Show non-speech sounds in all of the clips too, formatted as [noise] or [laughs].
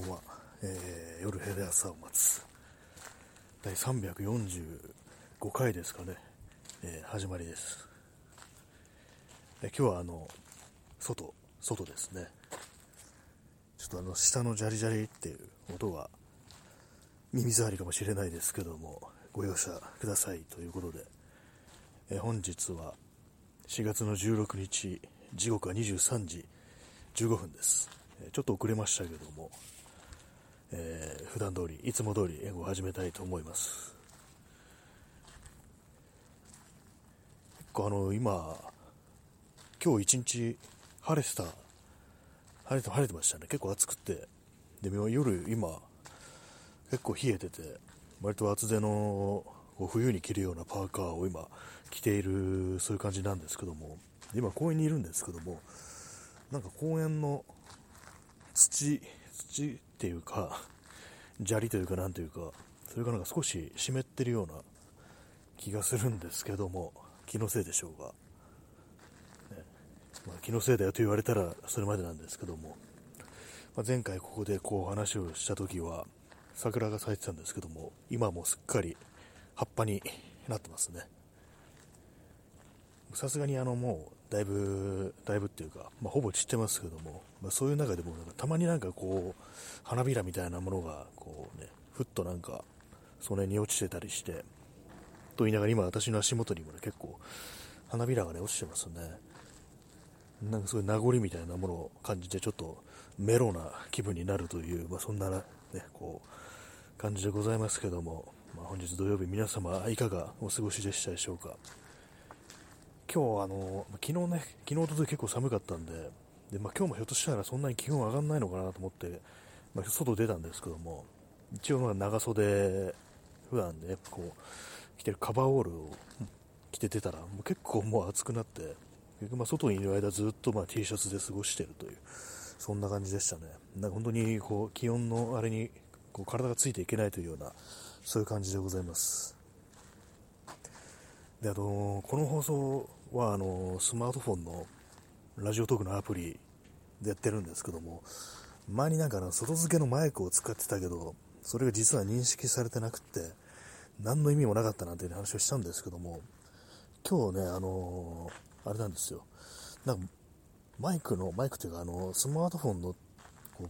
ばんは、えー、夜ヘレ朝を待つ。第345回ですかね、えー、始まりです、えー、今日はあの外外ですね。ちょっとあの下のジャリジャリっていう音が耳障りかもしれないですけどもご容赦くださいということで、え本日は4月の16日時刻は23時15分です。ちょっと遅れましたけども、えー、普段通り、いつも通り英語を始めたいと思います。結構あの、今、今日一日晴れてた、晴れて、晴れてましたね。結構暑くて。で、夜、今、結構冷えてて、割と厚手の冬に着るようなパーカーを今着ている、そういう感じなんですけども、今公園にいるんですけども、なんか公園の土、土っていうか、[laughs] 砂利というかなんというか、それがなんか少し湿ってるような気がするんですけども、気のせいでしょうが。ねまあ、気のせいだよと言われたらそれまでなんですけども、まあ、前回ここでこう話をした時は、桜が咲いてたんですけども、今もすっかり葉っぱになってますね。さすがにあのもうだいぶ、だいぶっていうか、まあ、ほぼ散ってますけども、まあ、そういう中でもなんかたまになんかこう、花びらみたいなものが、こうね、ふっとなんか、その辺に落ちてたりして、と言いながら今私の足元にもね、結構、花びらがね、落ちてますね。なんかそういう名残みたいなものを感じて、ちょっとメロな気分になるという、まあ、そんなね、こう、感じでございますけども、まあ、本日土曜日皆様いかがお過ごしでしたでしょうか？今日あの、昨日ね、昨日、ととい結構寒かったんで、でまあ、今日もひょっとしたらそんなに気温上がらないのかなと思って、まあ、外出たんですけども、一応まあ長袖、普段ね、こう、着てるカバーオールを着て出たら、もう結構もう暑くなって、結局まあ外にいる間ずっとまあ T シャツで過ごしてるという、そんな感じでしたね。なんか本当にこう気温のあれにこう体がついていけないというような、そういう感じでございます。であのこの放送はあのスマートフォンのラジオトークのアプリでやってるんですけども前になんか外付けのマイクを使ってたけどそれが実は認識されてなくて何の意味もなかったなんていう話をしたんですけども今日ねあのあれなんですよ。なんかマイクのマイクというかあのスマートフォンのこう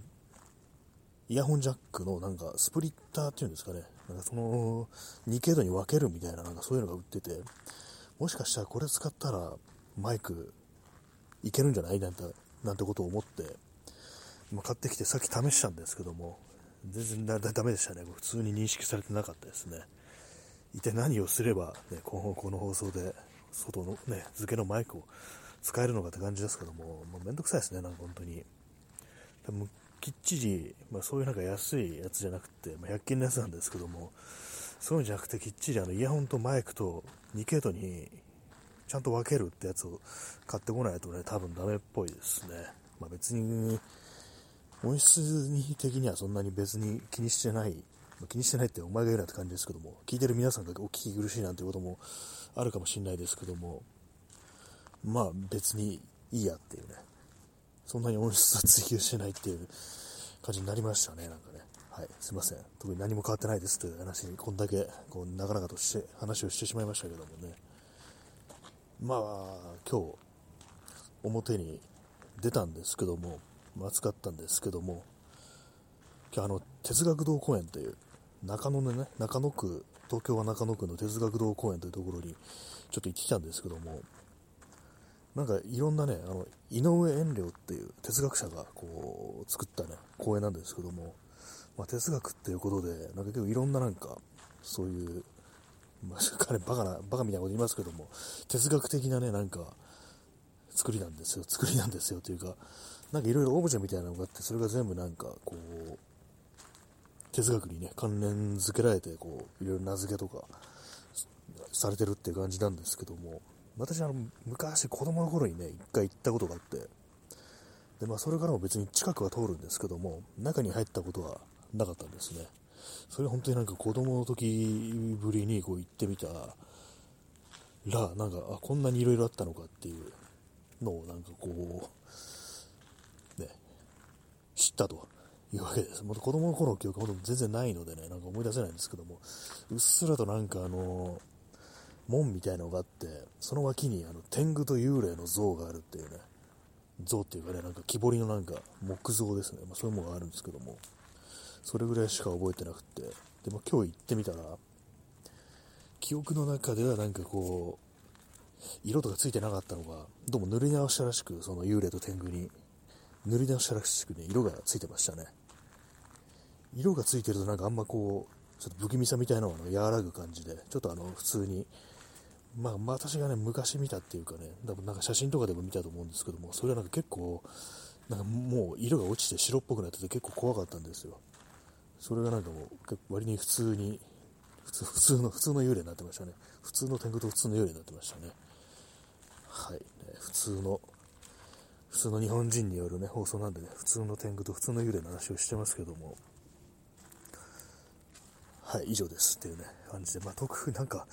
イヤホンジャックのなんかスプリッターっていうんですかね。なんかその2系度に分けるみたいななんかそういうのが売っててもしかしたらこれ使ったらマイクいけるんじゃないなんてなんてことを思って、ま買ってきてさっき試したんですけども全然ダメでしたね。普通に認識されてなかったですね。一体何をすれば、ね、今後この放送で外のね付けのマイクを使えるのかって感じですけどももうめんどくさいですねなんか本当に。多分きっちり、まあ、そういうなんか安いやつじゃなくて、まあ、100均のやつなんですけどもそういうんじゃなくてきっちりあのイヤホンとマイクと2系統にちゃんと分けるってやつを買ってこないとね、多分ダメっぽいですね。まあ別に、音質的にはそんなに別に気にしてない、気にしてないってお前が言うなって感じですけども、聞いてる皆さんがお聞き苦しいなんてこともあるかもしれないですけども、まあ別にいいやっていうね、そんなに音質は追求してないっていう感じになりましたね、なんかね。はい、すいません。特に何も変わってないですという話に、こんだけ、こう、長々として、話をしてしまいましたけどもね。まあ、今日、表に出たんですけども、暑かったんですけども、今日あの、哲学堂公園という、中野のね、中野区、東京は中野区の哲学堂公園というところに、ちょっと行ってきたんですけども、なんかいろんなね、あの、井上遠慮っていう哲学者がこう、作ったね、公園なんですけども、まあ、哲学っていうことで、なんか結構いろんななんか、そういう、まあ、[laughs] 彼バカな、バカみたいなこと言いますけども、哲学的なね、なんか、作りなんですよ、作りなんですよというか、なんかいろいろオブジェみたいなのがあって、それが全部なんか、こう、哲学にね、関連づけられて、こう、いろいろ名付けとか、されてるっていう感じなんですけども、私あの、昔子供の頃にね、一回行ったことがあって、で、まあそれからも別に近くは通るんですけども、中に入ったことはなかったんですね。それ本当になんか子供の時ぶりにこう行ってみたら、なんか、あ、こんなに色々あったのかっていうのをなんかこう、ね、知ったというわけです。も子供の頃の記憶は全然ないのでね、なんか思い出せないんですけども、うっすらとなんかあの、門みたいのがあって、その脇にあの天狗と幽霊の像があるっていうね、像っていうかね、なんか木彫りのなんか木像ですね、まあ、そういうものがあるんですけども、それぐらいしか覚えてなくて、でも今日行ってみたら、記憶の中ではなんかこう、色とかついてなかったのが、どうも塗り直したらしく、その幽霊と天狗に、塗り直したらしくね、色がついてましたね。色がついてるとなんかあんまこう、ちょっと不気味さみたいなのが和らぐ感じで、ちょっとあの、普通に、まあ、私がね、昔見たっていうかね、多分なんか写真とかでも見たと思うんですけども、それはなんか結構、なんかもう色が落ちて白っぽくなってて結構怖かったんですよ。それがなんかもう、割に普通に、普通 [laughs] 普通の、普通の幽霊になってましたね。普通の天狗と普通の幽霊になってましたね。はい。普通の、普通の日本人によるね、放送なんでね、普通の天狗と普通の幽霊の話をしてますけども、はい、以上ですっていうね、感じで、まあ、特になんか、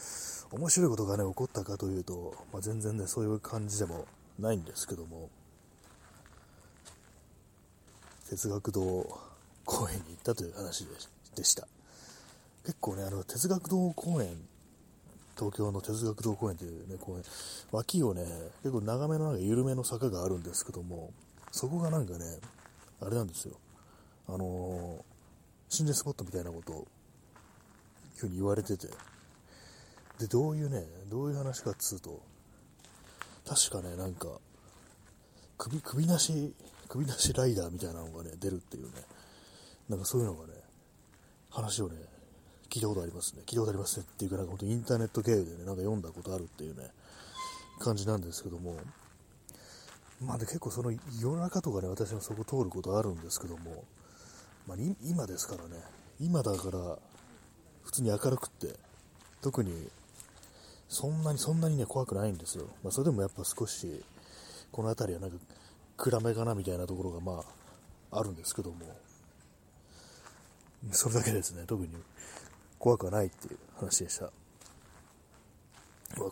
面白いことがね、起こったかというと、まあ、全然ね、そういう感じでもないんですけども、哲学堂公園に行ったという話でした。結構ね、あの、哲学堂公園、東京の哲学堂公園というね、公園、脇をね、結構長めのなんか緩めの坂があるんですけども、そこがなんかね、あれなんですよ。あのー、心霊スポットみたいなことをふうに言われてて、で、どういうね、どういう話かっつうと、確かね、なんか、首、首なし、首なしライダーみたいなのがね、出るっていうね、なんかそういうのがね、話をね、聞いたことありますね。聞いたことありますねっていうか、なんか本当インターネット経由でね、なんか読んだことあるっていうね、感じなんですけども、まあで結構その夜中とかね、私もそこ通ることあるんですけども、まあ、今ですからね、今だから普通に明るくって、特にそんなにそんなにね怖くないんですよ。まあ、それでもやっぱ少しこの辺りはなんか暗めかなみたいなところがまああるんですけども、それだけですね、特に怖くはないっていう話でした。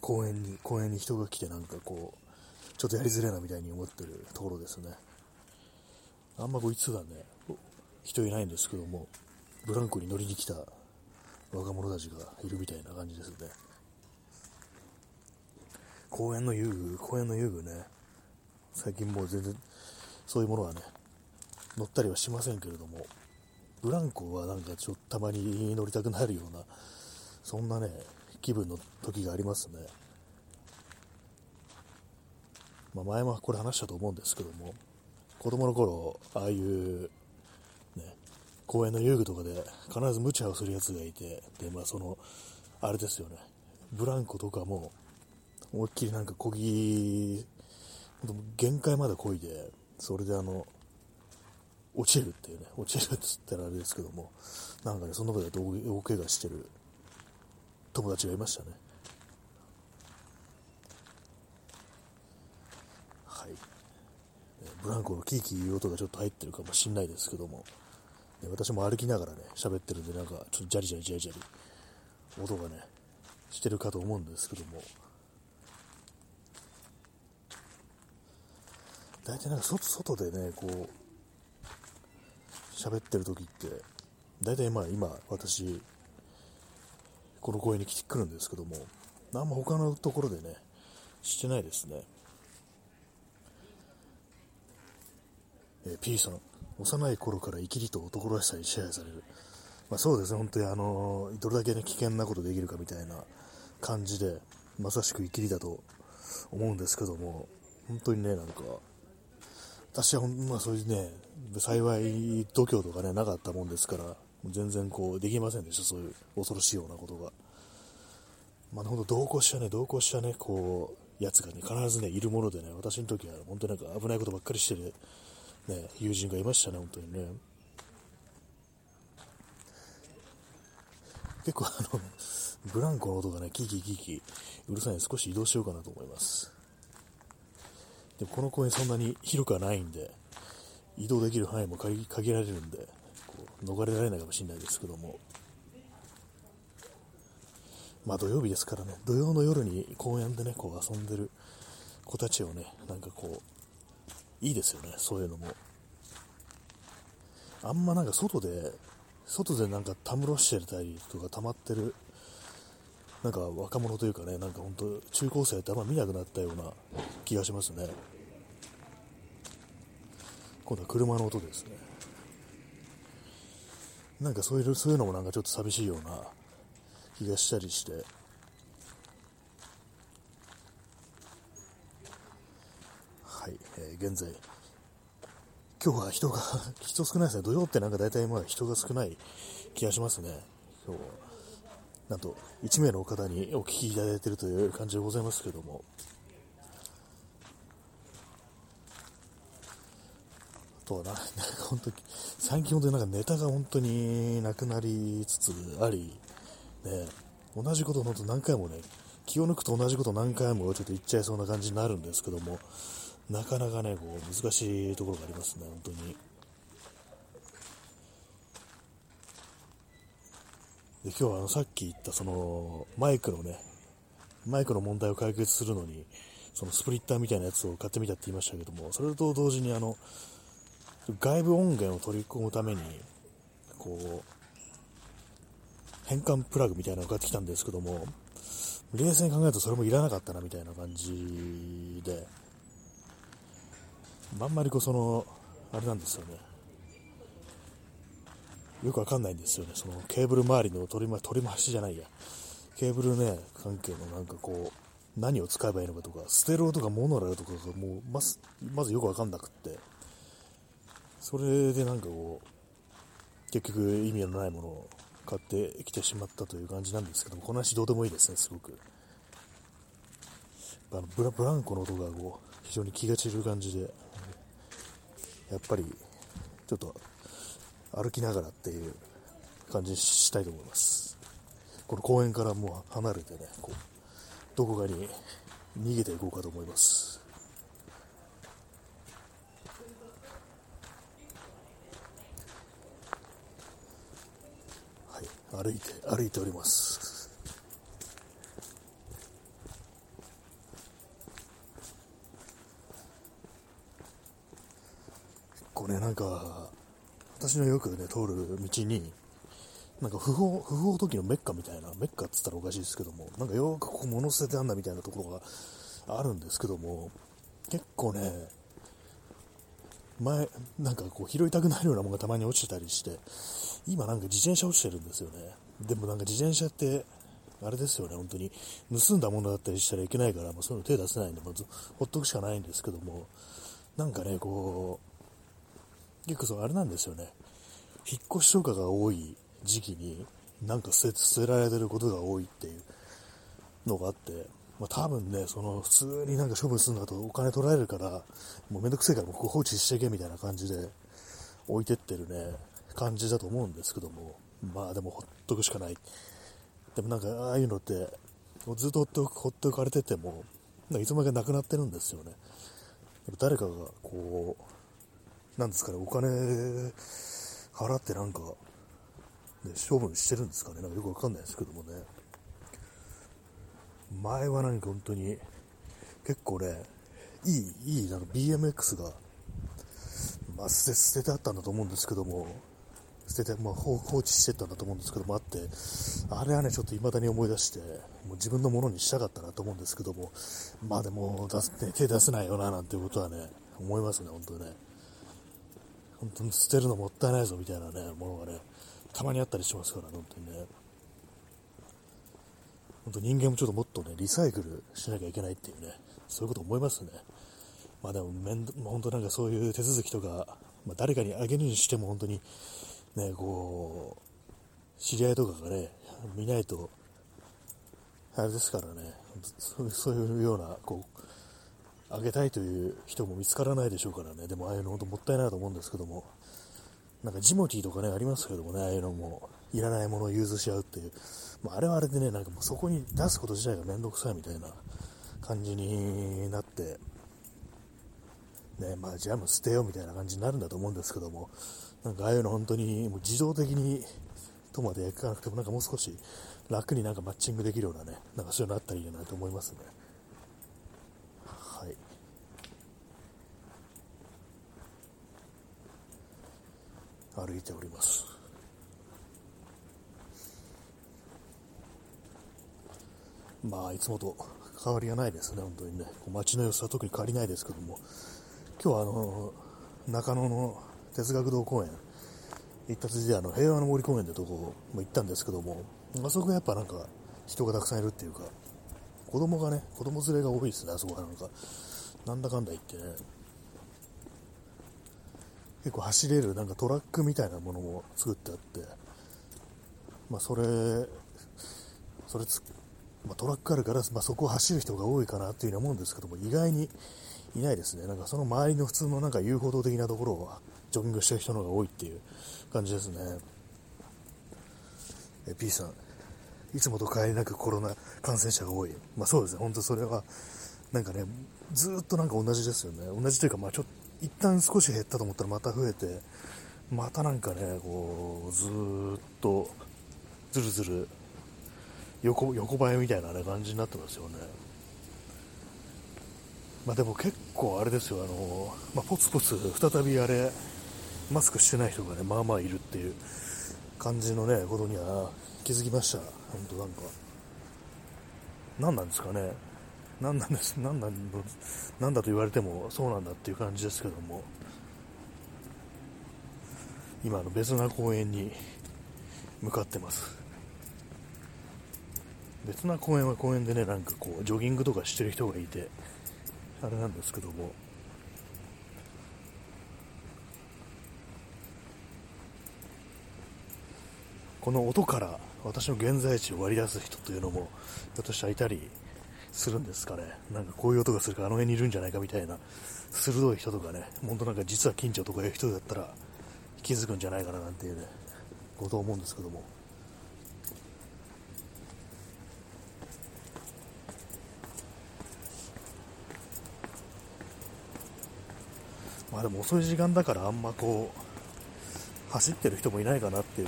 公園に、公園に人が来てなんかこう、ちょっとやりづれなみたいに思ってるところですね。あんまこいつがね、人いないんですけども、ブランコに乗りに来た若者たちがいるみたいな感じですね。公園の遊具、公園の遊具ね、最近もう全然そういうものはね、乗ったりはしませんけれども、ブランコはなんかちょっとたまに乗りたくなるような、そんなね、気分の時がありますね。まあ、前もこれ話したと思うんですけども、子供の頃、ああいうね公園の遊具とかで必ず無茶をするやつがいて、で、まあその、あれですよね、ブランコとかも、思いっきりなんかこぎ、限界までこいで、それであの、落ちるっていうね、落ちるっつったらあれですけども、なんかね、その場で大怪我してる友達がいましたね。はい。ブランコのキーキーいう音がちょっと入ってるかもしんないですけども、ね、私も歩きながらね、喋ってるんで、なんか、ちょっとジャリジャリジャリジャリ、音がね、してるかと思うんですけども、大体なんか外外でね、こう、喋ってる時って、大体まあ今、私、この公園に来てくるんですけども、あんま他のところでね、してないですね。えー、P さん、幼い頃から生きりと男らしさに支配される。まあ、そうですね、本当にあの、どれだけね、危険なことできるかみたいな感じで、まさしく生きりだと思うんですけども、本当にね、なんか、私は、まあそういうね、幸い度胸とかね、なかったもんですから、全然こう、できませんでした、そういう恐ろしいようなことが。まあ、本当同行したね、同行したね、こう、やつがね、必ずね、いるものでね、私の時は本当になんか危ないことばっかりしてる、ね、友人がいましたね、本当にね。結構あの、ブランコの音がね、キーキーキーキーうるさいので少し移動しようかなと思います。でもこの公園そんなに広くはないんで、移動できる範囲も限られるんで、こう逃れられないかもしれないですけども、まあ土曜日ですからね、土曜の夜に公園でね、こう遊んでる子たちをね、なんかこう、いいですよね、そういうのも。あんまなんか外で、外でなんかたむろしてたりとか溜まってる、なんか若者というかね、なんか本当中高生ってあんま見なくなったような気がしますね。今度は車の音ですね。なんかそういう、そういうのもなんかちょっと寂しいような気がしたりして、はい、えー、現在、今日は人が、[laughs] 人少ないですね。土曜ってなんか大体まあ人が少ない気がしますね。今日。なんと、1名の方にお聞きいただいているという感じでございますけども。とな、[laughs] なんか本当に、最近本当になんかネタが本当になくなりつつあり、ね、同じことを本当何回もね、気を抜くと同じこと何回もちょっと言っちゃいそうな感じになるんですけども、なかなかね、こう、難しいところがありますね、本当に。で今日はあのさっき言ったそのマイクのね、マイクの問題を解決するのに、そのスプリッターみたいなやつを買ってみたって言いましたけども、それと同時にあの、外部音源を取り込むために、こう、変換プラグみたいなのを買ってきたんですけども、冷静に考えるとそれもいらなかったなみたいな感じで、あんまりこうその、あれなんですよね。よくわかんないんですよね。そのケーブル周りの取り,、ま、取り回しじゃないや。ケーブルね、関係のなんかこう、何を使えばいいのかとか、ステローとかモノラルとかがもうまず、まずよくわかんなくって、それでなんかこう、結局意味のないものを買ってきてしまったという感じなんですけども、この話どうでもいいですね、すごく。あのブラブランコの音がこう非常に気が散る感じで、やっぱりちょっと歩きながらっていう感じにしたいと思います。この公園からもう離れてね、こうどこかに逃げていこうかと思います。はい、歩いて、歩いております。これなんか、私のよくね、通る道に、なんか不法、不法時のメッカみたいな、メッカって言ったらおかしいですけども、なんかよくここ物捨ててあんだみたいなところがあるんですけども、結構ね、前、なんかこう拾いたくなるようなものがたまに落ちてたりして、今なんか自転車落ちてるんですよね。でもなんか自転車って、あれですよね、本当に、盗んだものだったりしたらいけないから、まあ、そういうの手出せないんで、まず、ほっとくしかないんですけども、なんかね、こう、結構そうあれなんですよね。引っ越しとかが多い時期に、なんか捨て捨てられてることが多いっていうのがあって、まあ、多分ね、その普通になんか処分するんだとお金取られるから、もうめんどくせえからもう放置してけみたいな感じで置いてってるね、感じだと思うんですけども、まあでもほっとくしかない。でもなんかああいうのって、ずっとほっとくほっとかれてても、なんかいつまでかなくなってるんですよね。誰かがこう、なんですかね、お金払ってなんか、ね、処分してるんですかね、なんかよくわかんないですけどもね。前はなんか本当に、結構ね、いい、いい、なんか BMX が、まあ、捨て、捨ててあったんだと思うんですけども、捨てて、まあ、放置してたんだと思うんですけども、あって、あれはね、ちょっと未だに思い出して、もう自分のものにしたかったなと思うんですけども、まあでも、出す、ね、手出せないよな、なんていうことはね、思いますね、本当にね。本当に捨てるのもったいないぞみたいなね、ものがね、たまにあったりしますから、本当にね。本当人間もちょっともっとね、リサイクルしなきゃいけないっていうね、そういうこと思いますね。まあでも、めん本当なんかそういう手続きとか、まあ、誰かにあげるにしても本当に、ね、こう、知り合いとかがね、見ないと、あれですからね、[laughs] そういうような、こう、あげたいという人も見つからないでしょうからね、でもああいうの本当もったいないと思うんですけども、なんかジモティーとかね、ありますけどもね、ああいうのも、いらないものを融通し合うっていう、まあ、あれはあれでね、なんかもうそこに出すこと自体がめんどくさいみたいな感じになって、ね、まあじゃあもう捨てようみたいな感じになるんだと思うんですけども、なんかああいうの本当にもう自動的にとまでいかなくても、なんかもう少し楽になんかマッチングできるようなね、なんかそういうのあったらいいなと思いますね。はい。歩いております。まあいつもと変わりがないですね本当にね。街の様子は特に変わりないですけども。今日はあの中野の哲学堂公園。行ったついであの平和の森公園ってとこも行ったんですけどもあそこはやっぱなんか人がたくさんいるっていうか子供がね子供連れが多いですねあそこはなんか。なんだかんだ言ってね。結構走れるなんかトラックみたいなものも作ってあってまあそれそれつ、まあ、トラックあるから、まあ、そこを走る人が多いかなっていうふうに思うんですけども意外にいないですね。なんかその周りの普通のなんか遊歩道的なところはジョギングしてる人の方が多いっていう感じですね。え P さん。いつもと変わりなくコロナ感染者が多い。まあそうですね。本当それはなんかねずっとなんか同じですよね。同じというかまあちょっと一旦少し減ったと思ったらまた増えてまたなんかねこうずっとずるずる横横ばいみたいな、ね、感じになってますよね。まあ、でも結構あれですよあの、まあ、ポツポツ再びあれマスクしてない人がねまあまあいるっていう感じのねことには気づきました。本当なんか。何なんですかね。何なんです何なんなんだと言われてもそうなんだっていう感じですけども。今の別な公園に向かってます。別な公園は公園でねなんかこうジョギングとかしてる人がいて。あれなんですけども。この音から私の現在地を割り出す人というのもひょっとしたらいたりするんですかね。なんかこういう音がするからあの辺にいるんじゃないかみたいな鋭い人とかね本当なんか実は近所とかいう人だったら気づくんじゃないかななんていうねことを思うんですけども。まあでも遅い時間だからあんまこう走ってる人もいないかなっていう。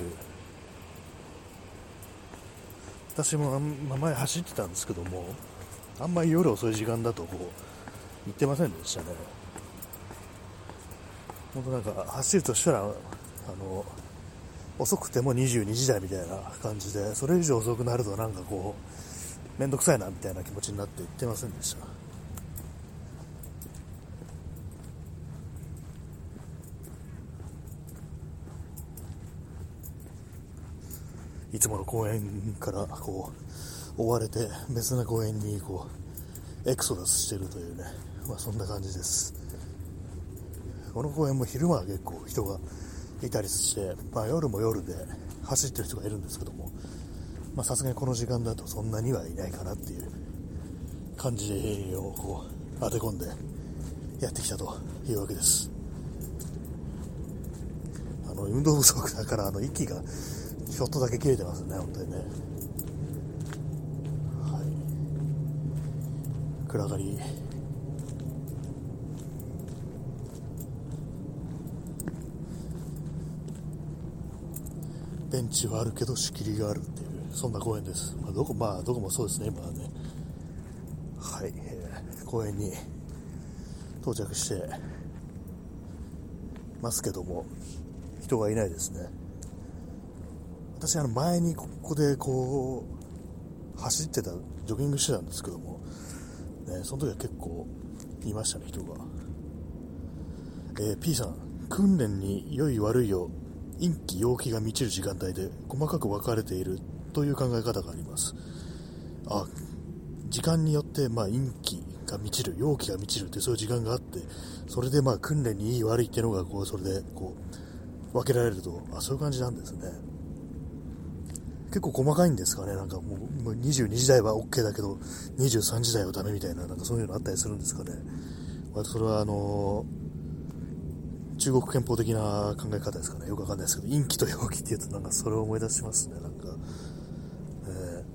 私もあん、ま前走ってたんですけどもあんまり夜遅い時間だとこう行ってませんでしたね。本当なんか走るとしたらあの遅くても22時台みたいな感じでそれ以上遅くなるとなんかこう面倒くさいなみたいな気持ちになって行ってませんでした。つもの公園からこう追われて別な公園にこうエクソダスしてるというね、まあ、そんな感じです。この公園も昼間は結構人がいたりして、まあ、夜も夜で走ってる人がいるんですけどもさすがにこの時間だとそんなにはいないかなっていう感じをこう当て込んでやってきたというわけです。あの運動不足だからあの息がちょっとだけ切れてますね、本当にね。はい。暗がり。ベンチはあるけど仕切りがあるっていう、そんな公園です。まあ、どこ、まあ、どこもそうですね、今はね。はい、えー、公園に到着してますけども、人がいないですね。私あの前にここでこう走ってたジョギングしてたんですけども、ね、その時は結構いましたね人が、えー、P さん訓練に良い悪いを陰気陽気が満ちる時間帯で細かく分かれているという考え方があります。あ時間によってまあ陰気が満ちる陽気が満ちるってそういう時間があってそれでまあ訓練にいい悪いっていうのがこうそれでこう分けられるとあそういう感じなんですね。結構細かいんですかね、なんかもう22時台は OK だけど、23時台はダメみたいな、なんかそういうのあったりするんですかね。割とそれはあのー、中国憲法的な考え方ですかね、よくわかんないですけど、陰気と陽気って言うと、なんかそれを思い出しますね、なんか。え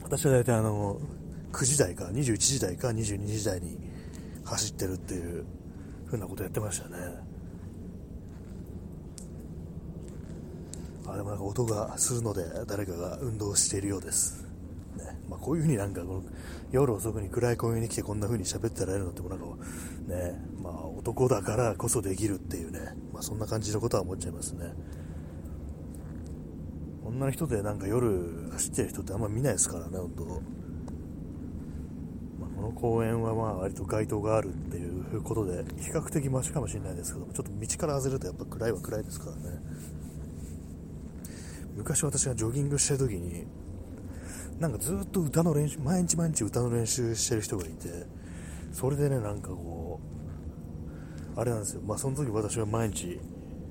ー、私は大体あの、9時台か、21時台か、22時台に走ってるっていう風なことやってましたね。あでもなんか音がするので誰かが運動しているようです、ね、まあ、こういう風になんかこの夜遅くに暗い公園に来てこんな風に喋ってられるのってもなんかね、まあ、男だからこそできるっていうね、まあ、そんな感じのことは思っちゃいますね。女の人でなんか夜走ってる人ってあんま見ないですからね、本当。まあ、この公園はまあ割と街灯があるっていうことで、比較的マシかもしれないですけど、ちょっと道から外れるとやっぱ暗いは暗いですからね。昔私がジョギングしてる時に、なんかずっと歌の練習、毎日毎日歌の練習してる人がいて、それでね、なんかこう、あれなんですよ、まあその時私は毎日、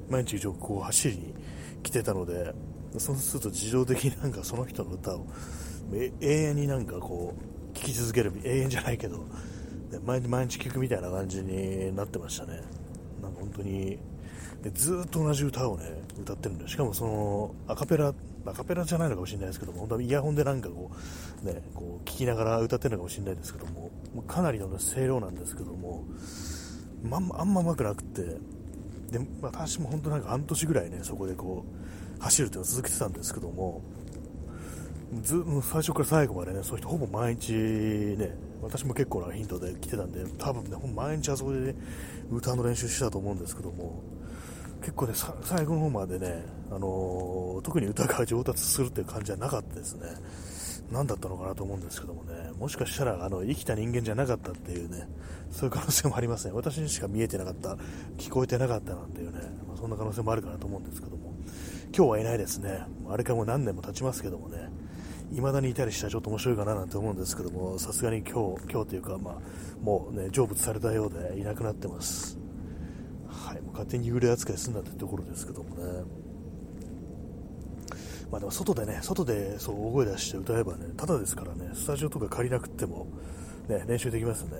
毎日こう走りに来てたので、そうすると自動的に [laughs] なんかその人の歌を永遠になんかこう聴き続ける永遠じゃないけど毎日毎日聴くみたいな感じになってましたね。なんか本当にでずっと同じ歌をね歌ってるんでしかもそのアカペラアカペラじゃないのかもしれないですけども本当はイヤホンでなんかこうねこう聞きながら歌ってるのかもしれないですけどももかなりの、ね、声量なんですけども、まあんま上手くなくてで、私も本当なんか半年ぐらいねそこでこう走るというのを続けてたんですけども、ず最初から最後までね、そういう人ほぼ毎日ね、私も結構なヒントで来てたんで、多分ね、毎日あそこで、ね、歌の練習してたと思うんですけども、結構ね、最後の方までね、あのー、特に歌が上達するっていう感じはなかったですね。何だったのかなと思うんですけどもね、もしかしたらあの生きた人間じゃなかったっていうね、そういう可能性もありますね。私にしか見えてなかった、聞こえてなかったなんていうね、まあ、そんな可能性もあるかなと思うんですけども、今日はいないですね。あれかもう何年も経ちますけどもね、未だにいたりしたらちょっと面白いかななんて思うんですけども、さすがに今日、今日というか、まあ、もうね、成仏されたようでいなくなってます。はい、も勝手に幽霊扱いすんだってところですけどもね。まあでも外でね、外でそう大声出して歌えばね、ただですからね、スタジオとか借りなくても、ね、練習できますね。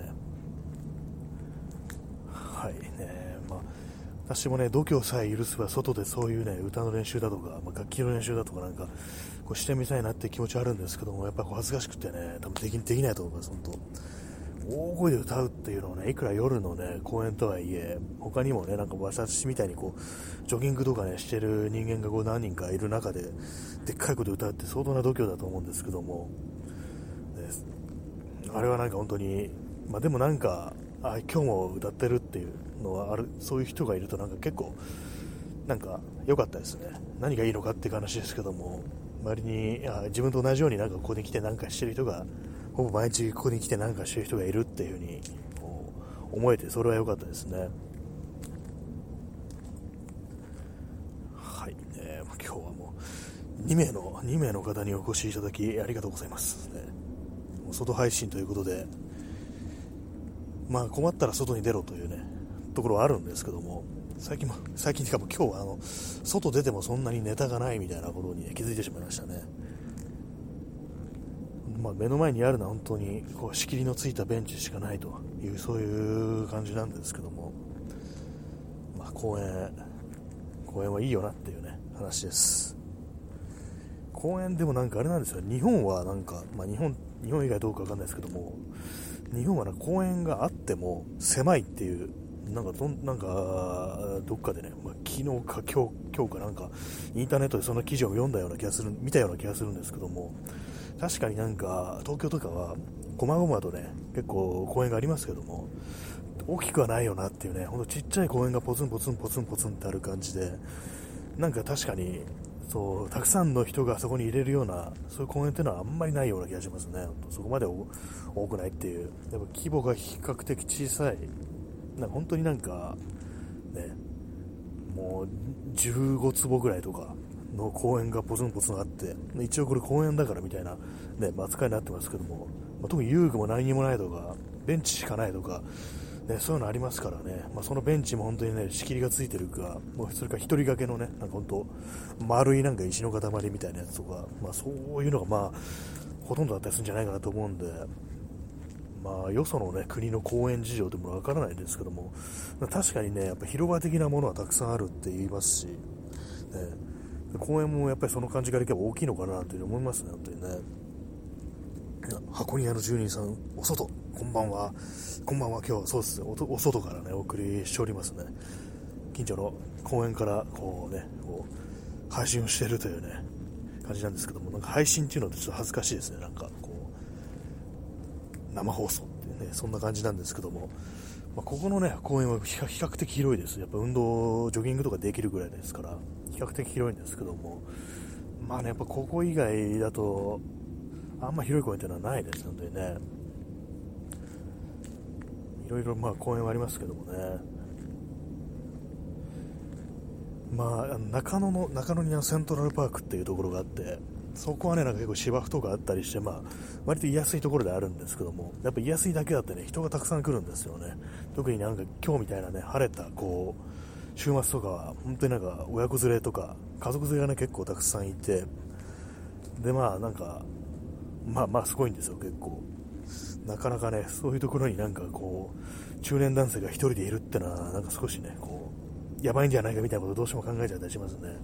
はいね。まあ私もね、度胸さえ許せば外でそういうね、歌の練習だとか、まあ、楽器の練習だとかなんか、こうしてみたいなって気持ちあるんですけども、やっぱこう恥ずかしくてね、多分できできないと思います、本当。大声で歌うっていうのをね、いくら夜のね、公園とはいえ、他にもね、なんか私みたいにこう、ジョギングとかね、してる人間がこう何人かいる中で、でっかい声で歌うって相当な度胸だと思うんですけども、あれはなんか本当に、まあでもなんか、あ今日も歌ってるっていうのはあるそういう人がいるとなんか結構なんか良かったですね。何がいいのかっていう話ですけども周りにあ自分と同じようになんかここに来て何かしてる人がほぼ毎日ここに来て何かしてる人がいるっていう風に思えてそれは良かったですね。はいね。今日はもう2名の2名の方にお越しいただきありがとうございます、ね、外配信ということでまあ困ったら外に出ろというね、ところはあるんですけども、最近も、最近しかも今日はあの、外出てもそんなにネタがないみたいなことに、ね、気づいてしまいましたね。まあ、目の前にあるのは本当にこう仕切りのついたベンチしかないというそういう感じなんですけども、まあ、公園公園はいいよなっていうね話です。公園でもなんかあれなんですよ。日本はなんか、まあ、日本日本以外どうかわかんないですけども日本はな公園があっても狭いっていう、なんかどなんかどっかでね、まあ、昨日か今日今日かなんかインターネットでその記事を読んだような気がする、見たような気がするんですけども、確かになんか東京とかは細々とね、結構公園がありますけども、大きくはないよなっていうね、ほんとちっちゃい公園がポツンポツンポツンポツンってある感じで、なんか確かにそうたくさんの人がそこに入れるようなそういう公園っていうのはあんまりないような気がしますね、そこまで多くないっていう、やっぱ規模が比較的小さい、なんか本当になんか、ね、もう15坪ぐらいとかの公園がポツンポツンあって、一応これ公園だからみたいな、ね、扱いになってますけども、まあ、特に遊具も何にもないとか、ベンチしかないとか、ね、そういうのありますからね、まあ、そのベンチも本当にね、仕切りがついてるか、もうそれから1人掛けのね、なんか本当、丸いなんか石の塊みたいなやつとか、まあ、そういうのがまあ、ほとんどだったりするんじゃないかなと思うんで、まあ、よそのね、国の公園事情でもわからないですけども、確かにね、やっぱ広場的なものはたくさんあるって言いますし、ね、公園もやっぱりその感じからいけば大きいのかなという思いますね、本当にね。箱庭の住人さん、お外、こんばんは。こんばんは、今日はそうですね、お外からね、お送りしておりますね。近所の公園から、こうね、こう、配信をしているというね、感じなんですけども、なんか配信っていうのってちょっと恥ずかしいですね、なんか、こう、生放送っていうね、そんな感じなんですけども、まあ、ここのね、公園は比較的広いです。やっぱ運動、ジョギングとかできるぐらいですから、比較的広いんですけども、まあね、やっぱここ以外だと、あんま広い公園っていうのはないですのでね、いろいろまあ公園はありますけどもね、まあ、中野の、中野にセントラルパークっていうところがあって、そこはね、なんか結構芝生とかあったりして、まあ、割と居やすいところであるんですけども、やっぱ居やすいだけだってね、人がたくさん来るんですよね。特になんか今日みたいなね、晴れた、こう、週末とかは、本当になんか親子連れとか、家族連れがね、結構たくさんいて、で、まあ、なんか、まあまあ、すごいんですよ、結構。なかなかね、そういうところになんかこう、中年男性が一人でいるってのは、なんか少しね、こう、やばいんじゃないかみたいなことをどうしても考えちゃったりしますね。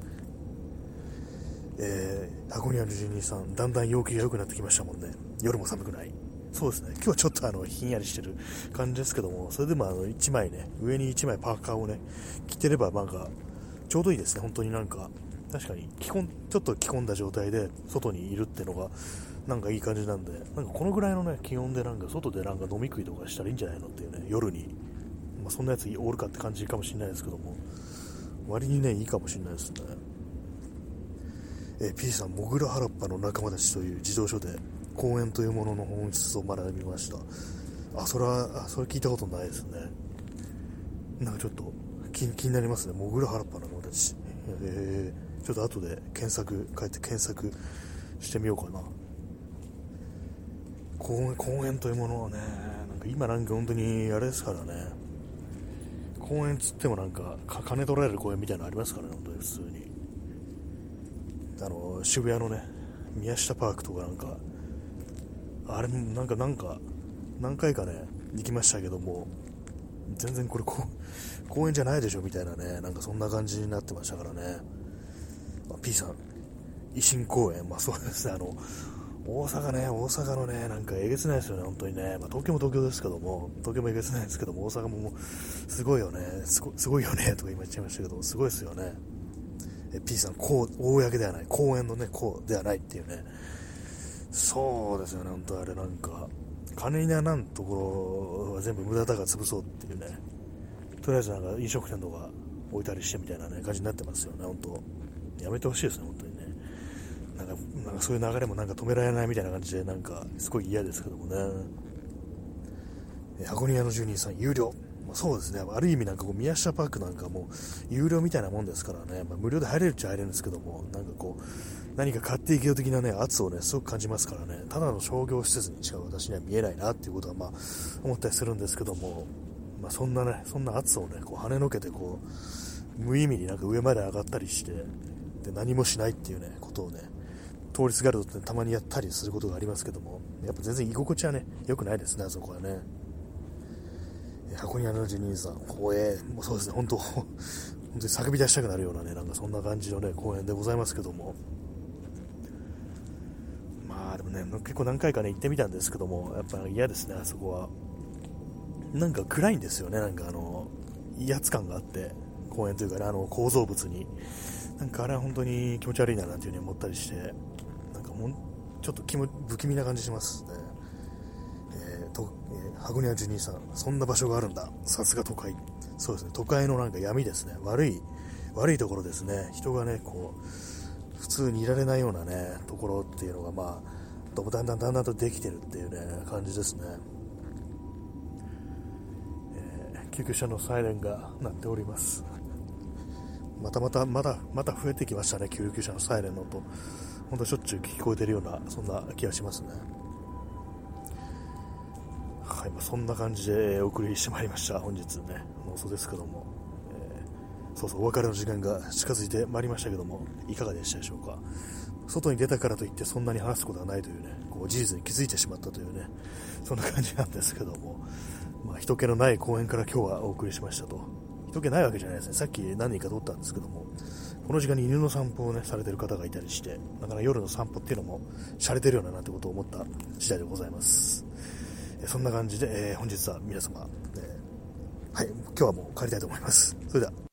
えー、箱庭の住人さん、だんだん陽気が良くなってきましたもんね。夜も寒くない。そうですね。今日はちょっとあの、ひんやりしてる感じですけども、それでもあの、1枚ね、上に1枚パーカーをね、着てればなんか、ちょうどいいですね。本当になんか、確かに、着込ん、ちょっと着込んだ状態で、外にいるってのが、なんかいい感じなんで、なんかこのぐらいのね、気温でなんか、外でなんか飲み食いとかしたらいいんじゃないのっていうね、夜に。まあ、そんなやつおるかって感じかもしれないですけども、割にね、いいかもしれないですね。えー、P さん、モグラ原っぱの仲間たちという児童書で、公園というものの本質を学びました。あ、それは、それ聞いたことないですね。なんかちょっと気気になりますね。モグラ原っぱの仲間たち。えー、ちょっと後で検索、帰って検索してみようかな。公園公園というものはね、なんか今なんか本当にあれですからね、公園つってもなんか金取られる公園みたいなのありますからね、本当に普通に。あの渋谷のね宮下パークとかなんかあれなんかなんか何回かね行きましたけども全然これ [laughs] 公園じゃないでしょみたいなねなんかそんな感じになってましたからね、まあ、P さん維新公園まあそうですねあの大阪ね、大阪のね、なんかえげつないですよね、本当にね。まあ、東京も東京ですけども、東京もえげつないですけども、大阪ももう、すごいよね、すごすごいよね、とか今言っちゃいましたけど、すごいですよね。え P さん、こう、公ではない、公園のね、こうではないっていうね、そうですよね、本当あれなんか、金にならんところは全部無駄だから潰そうっていうね、とりあえずなんか飲食店とか置いたりしてみたいなね、感じになってますよね、本当やめてほしいですね、本当にね。なんか、なんかそういう流れもなんか止められないみたいな感じで、なんか、すごい嫌ですけどもね。箱庭の住人さん、有料。まあ、そうですね、ある意味なんかこう宮下パークなんかも有料みたいなもんですからね、まあ、無料で入れるっちゃ入れるんですけども、なんかこう、何か買っていけよ的なね、圧をね、すごく感じますからね、ただの商業施設にしか私には見えないなっていうことは、まあ、思ったりするんですけども、まあ、そんなね、そんな圧をね、こう跳ねのけて、こう、無意味になんか上まで上がったりして、で、何もしないっていうね、ことをね、通りすがるとたまにやったりすることがありますけども、やっぱ全然居心地はね、良くないですね、あそこはね。箱庭の住人さん、光栄、もうそうですね、本当、本当に叫び出したくなるようなね、なんかそんな感じのね、公園でございますけども、でもね、結構何回かね、行ってみたんですけども、やっぱ嫌ですね、あそこは。なんか暗いんですよね、なんかあの、威圧感があって、公園というかね、あの構造物に。なんかあれは本当に気持ち悪いななんていう風に思ったりして、なんかもう、ちょっと気も不気味な感じしますね。と、えー、箱庭ジュニーさん、そんな場所があるんだ。さすが都会。そうですね、都会のなんか闇ですね。悪い、悪いところですね。人がね、こう、普通にいられないようなね、ところっていうのが、まあ、だんだんだんだんとできてるっていうね、感じですね。えー、救急車のサイレンが鳴っております。またまた、まだ、また増えてきましたね、救急車のサイレンの音。ほんとしょっちゅう聞こえてるような、そんな気がしますね。はい、まあ、そんな感じでお送りしてまいりました、本日ね、遅ですけども、えー、そうそう、お別れの時間が近づいてまいりましたけども、いかがでしたでしょうか。外に出たからといってそんなに話すことはないというね、こう事実に気づいてしまったというね、そんな感じなんですけども、[laughs] まあ、人気のない公園から今日はお送りしましたと。人気ないわけじゃないですね。さっき何人か撮ったんですけども、この時間に犬の散歩をね、されてる方がいたりして、だから夜の散歩っていうのも、洒落てるようななんてことを思った次第でございます。そんな感じで、えー、本日は皆様、えー、はい、今日はもう帰りたいと思います。それでは。